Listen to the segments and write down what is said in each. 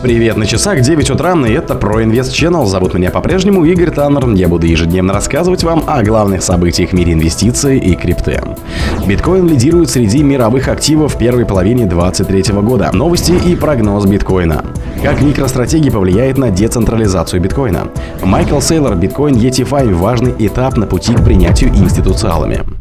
Привет, на часах 9 утра, и это про Инвест Channel. Зовут меня по-прежнему Игорь Таннер. Я буду ежедневно рассказывать вам о главных событиях в мире инвестиций и крипты. Биткоин лидирует среди мировых активов в первой половине 2023 года. Новости и прогноз биткоина. Как микростратегия повлияет на децентрализацию биткоина? Майкл Сейлор, биткоин ET5 – важный этап на пути к принятию институциалами.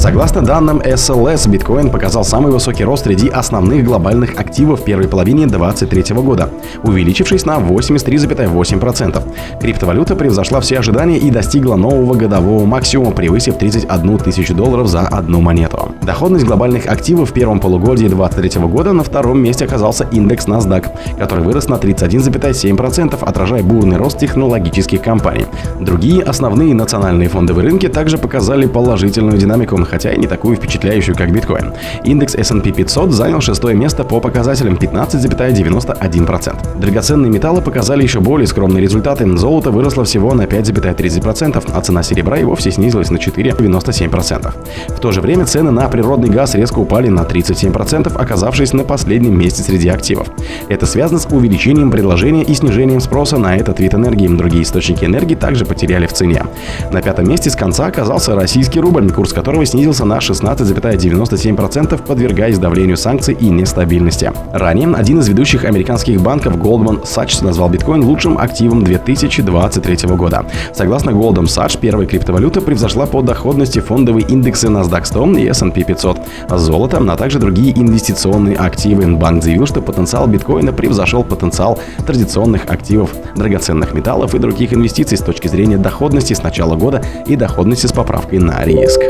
Согласно данным SLS, биткоин показал самый высокий рост среди основных глобальных активов в первой половине 2023 года, увеличившись на 83,8%. Криптовалюта превзошла все ожидания и достигла нового годового максимума, превысив 31 тысячу долларов за одну монету. Доходность глобальных активов в первом полугодии 2023 года на втором месте оказался индекс NASDAQ, который вырос на 31,7%, отражая бурный рост технологических компаний. Другие основные национальные фондовые рынки также показали положительную динамику, хотя и не такую впечатляющую, как биткоин. Индекс S&P 500 занял шестое место по показателям 15,91%. Драгоценные металлы показали еще более скромные результаты. Золото выросло всего на 5,30%, а цена серебра и вовсе снизилась на 4,97%. В то же время цены на природный газ резко упали на 37%, оказавшись на последнем месте среди активов. Это связано с увеличением предложения и снижением спроса на этот вид энергии. Другие источники энергии также потеряли в цене. На пятом месте с конца оказался российский рубль, курс которого снизился снизился на 16,97%, подвергаясь давлению санкций и нестабильности. Ранее один из ведущих американских банков Goldman Sachs назвал биткоин лучшим активом 2023 года. Согласно Goldman Sachs, первая криптовалюта превзошла по доходности фондовые индексы NASDAQ 100 и S&P 500, золото, а также другие инвестиционные активы. Банк заявил, что потенциал биткоина превзошел потенциал традиционных активов, драгоценных металлов и других инвестиций с точки зрения доходности с начала года и доходности с поправкой на риск.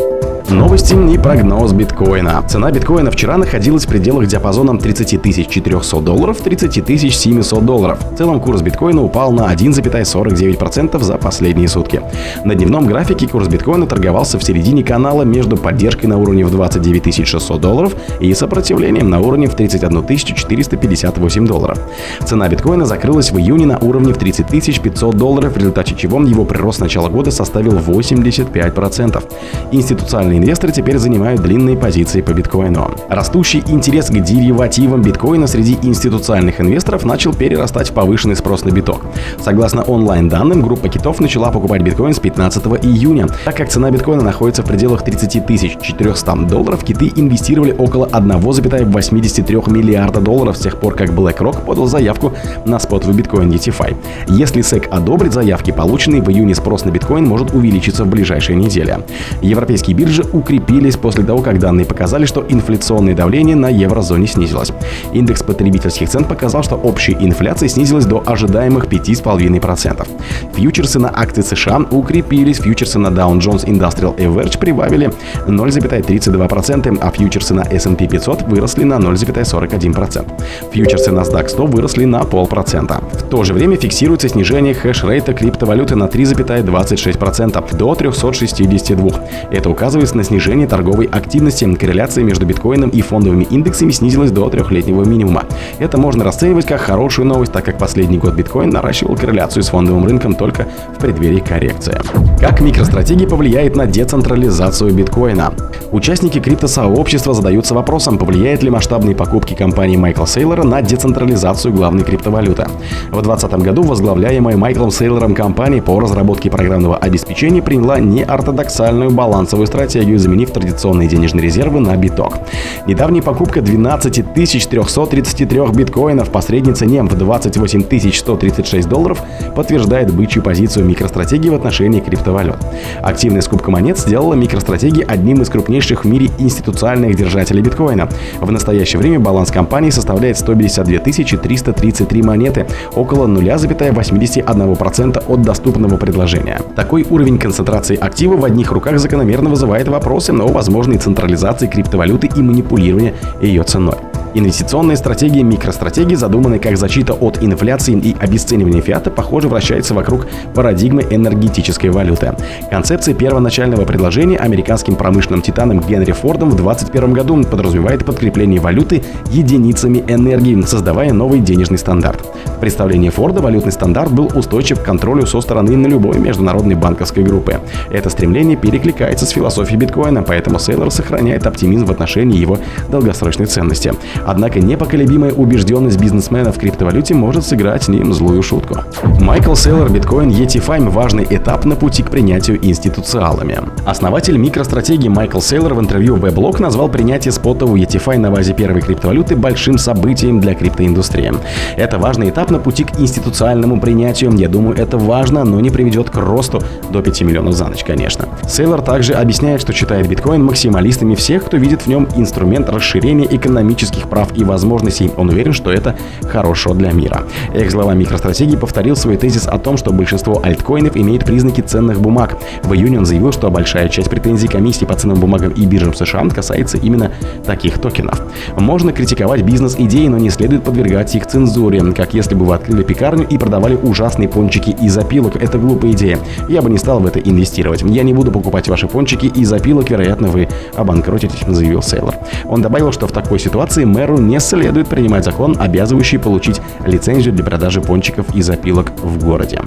Новости и прогноз биткоина. Цена биткоина вчера находилась в пределах диапазоном 30 400 долларов 30 700 долларов. В целом курс биткоина упал на 1,49% за последние сутки. На дневном графике курс биткоина торговался в середине канала между поддержкой на уровне в 29 600 долларов и сопротивлением на уровне в 31 458 долларов. Цена биткоина закрылась в июне на уровне в 30 500 долларов, в результате чего его прирост с начала года составил 85%. Институциональные инвесторы теперь занимают длинные позиции по биткоину. Растущий интерес к деривативам биткоина среди институциональных инвесторов начал перерастать в повышенный спрос на биток. Согласно онлайн-данным, группа китов начала покупать биткоин с 15 июня. Так как цена биткоина находится в пределах 30 400 долларов, киты инвестировали около 1,83 миллиарда долларов с тех пор, как BlackRock подал заявку на спотовый биткоин DeFi. Если SEC одобрит заявки, полученный в июне спрос на биткоин может увеличиться в ближайшие недели. Европейские биржи укрепились после того, как данные показали, что инфляционное давление на еврозоне снизилось. Индекс потребительских цен показал, что общая инфляция снизилась до ожидаемых 5,5%. Фьючерсы на акции США укрепились, фьючерсы на Dow Jones Industrial Average прибавили 0,32%, а фьючерсы на S&P 500 выросли на 0,41%. Фьючерсы на NASDAQ 100 выросли на полпроцента. В то же время фиксируется снижение хэш-рейта криптовалюты на 3,26% до 362. Это указывает на снижение торговой активности. Корреляция между биткоином и фондовыми индексами снизилась до трехлетнего минимума. Это можно расценивать как хорошую новость, так как последний год биткоин наращивал корреляцию с фондовым рынком только в преддверии коррекции. Как микростратегия повлияет на децентрализацию биткоина? Участники криптосообщества задаются вопросом, повлияет ли масштабные покупки компании Майкла Сейлора на децентрализацию главной криптовалюты. В 2020 году возглавляемая Майклом Сейлором компания по разработке программного обеспечения приняла неортодоксальную балансовую стратегию, заменив традиционные денежные резервы на биток. Недавняя покупка 12 333 биткоинов по средней цене в 28 136 долларов подтверждает бычью позицию микростратегии в отношении криптовалют. Активная скупка монет сделала микростратегии одним из крупнейших в мире институциональных держателей биткоина. В настоящее время баланс компании составляет 152 333 монеты, около 0,81% от доступного предложения. Такой уровень концентрации актива в одних руках закономерно вызывает вопросы о возможной централизации криптовалюты и манипулировании ее ценой. Инвестиционные стратегии микростратегии, задуманные как защита от инфляции и обесценивания фиата, похоже, вращаются вокруг парадигмы энергетической валюты. Концепция первоначального предложения американским промышленным титаном Генри Фордом в 2021 году подразумевает подкрепление валюты единицами энергии, создавая новый денежный стандарт. В представлении Форда валютный стандарт был устойчив к контролю со стороны на любой международной банковской группы. Это стремление перекликается с философией биткоина, поэтому Сейлор сохраняет оптимизм в отношении его долгосрочной ценности. Однако непоколебимая убежденность бизнесмена в криптовалюте может сыграть с ним злую шутку. Майкл Сейлор биткоин ETFime – важный этап на пути к принятию институциалами. Основатель микростратегии Майкл Сейлор в интервью Weblog назвал принятие спотового ETFI на базе первой криптовалюты большим событием для криптоиндустрии. Это важный этап на пути к институциальному принятию. Я думаю, это важно, но не приведет к росту до 5 миллионов за ночь, конечно. Сейлор также объясняет, что считает биткоин максималистами всех, кто видит в нем инструмент расширения экономических прав и возможностей. Он уверен, что это хорошо для мира. Экс-глава микростратегии повторил свой тезис о том, что большинство альткоинов имеет признаки ценных бумаг. В июне он заявил, что большая часть претензий комиссии по ценным бумагам и биржам США касается именно таких токенов. Можно критиковать бизнес-идеи, но не следует подвергать их цензуре, как если бы вы открыли пекарню и продавали ужасные пончики из опилок. Это глупая идея. Я бы не стал в это инвестировать. Я не буду покупать ваши пончики из опилок, вероятно, вы обанкротитесь, заявил Сейлор. Он добавил, что в такой ситуации мэру не следует принимать закон, обязывающий получить лицензию для продажи пончиков из опилок в городе.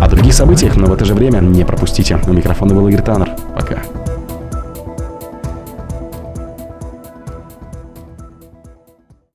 О других событиях, но в это же время не пропустите. У микрофона был Игорь Таннер. Пока.